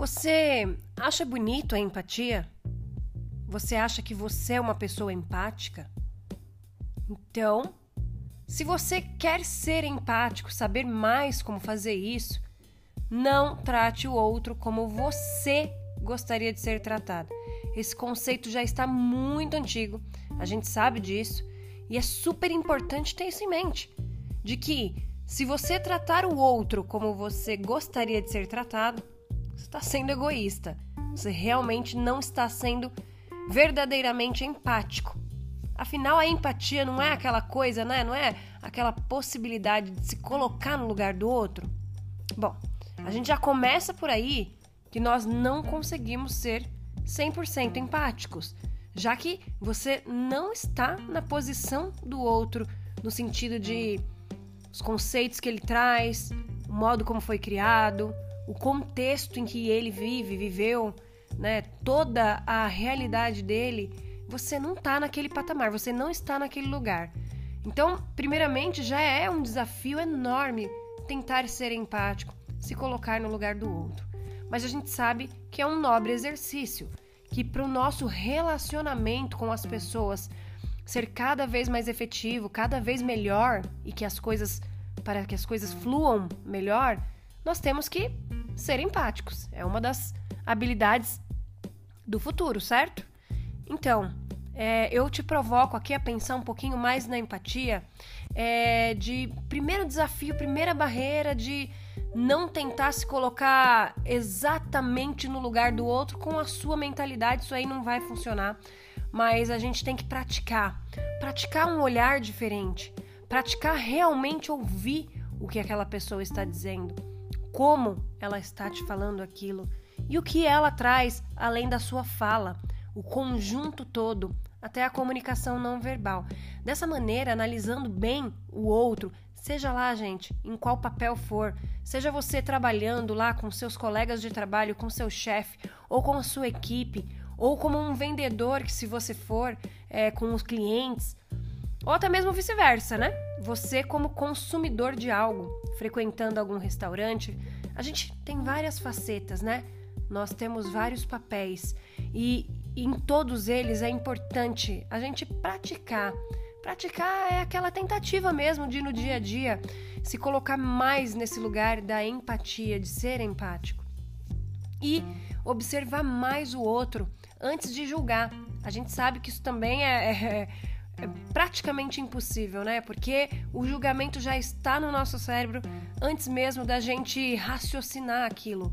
Você acha bonito a empatia? Você acha que você é uma pessoa empática? Então, se você quer ser empático, saber mais como fazer isso, não trate o outro como você gostaria de ser tratado. Esse conceito já está muito antigo, a gente sabe disso, e é super importante ter isso em mente, de que se você tratar o outro como você gostaria de ser tratado, você está sendo egoísta. Você realmente não está sendo verdadeiramente empático. Afinal, a empatia não é aquela coisa, né? Não é aquela possibilidade de se colocar no lugar do outro. Bom, a gente já começa por aí que nós não conseguimos ser 100% empáticos, já que você não está na posição do outro no sentido de os conceitos que ele traz, o modo como foi criado, o contexto em que ele vive, viveu, né, toda a realidade dele, você não está naquele patamar, você não está naquele lugar. Então, primeiramente, já é um desafio enorme tentar ser empático, se colocar no lugar do outro. Mas a gente sabe que é um nobre exercício, que para o nosso relacionamento com as pessoas ser cada vez mais efetivo, cada vez melhor e que as coisas para que as coisas fluam melhor, nós temos que ser empáticos. É uma das habilidades do futuro, certo? Então, é, eu te provoco aqui a pensar um pouquinho mais na empatia, é, de primeiro desafio, primeira barreira de não tentar se colocar exatamente no lugar do outro com a sua mentalidade, isso aí não vai funcionar. Mas a gente tem que praticar, praticar um olhar diferente, praticar realmente ouvir o que aquela pessoa está dizendo, como ela está te falando aquilo e o que ela traz além da sua fala, o conjunto todo, até a comunicação não verbal. Dessa maneira, analisando bem o outro, seja lá, gente, em qual papel for, seja você trabalhando lá com seus colegas de trabalho, com seu chefe, ou com a sua equipe, ou como um vendedor, que se você for, é, com os clientes, ou até mesmo vice-versa, né? Você, como consumidor de algo, frequentando algum restaurante, a gente tem várias facetas, né? Nós temos vários papéis e em todos eles é importante a gente praticar. Praticar é aquela tentativa mesmo de no dia a dia se colocar mais nesse lugar da empatia, de ser empático. E observar mais o outro antes de julgar. A gente sabe que isso também é, é, praticamente impossível, né? Porque o julgamento já está no nosso cérebro antes mesmo da gente raciocinar aquilo.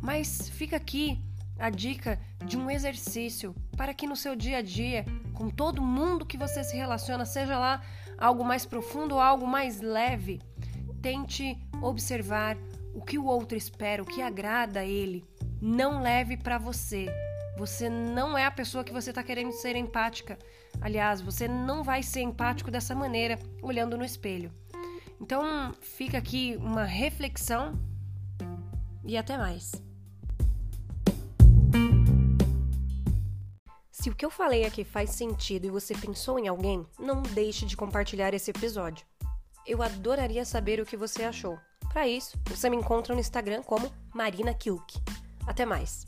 Mas fica aqui a dica de um exercício para que no seu dia a dia, com todo mundo que você se relaciona, seja lá algo mais profundo ou algo mais leve, tente observar o que o outro espera, o que agrada a ele. Não leve para você. Você não é a pessoa que você está querendo ser empática. Aliás, você não vai ser empático dessa maneira, olhando no espelho. Então, fica aqui uma reflexão e até mais. Se o que eu falei aqui faz sentido e você pensou em alguém, não deixe de compartilhar esse episódio. Eu adoraria saber o que você achou. Para isso, você me encontra no Instagram como Marina Kilk. Até mais!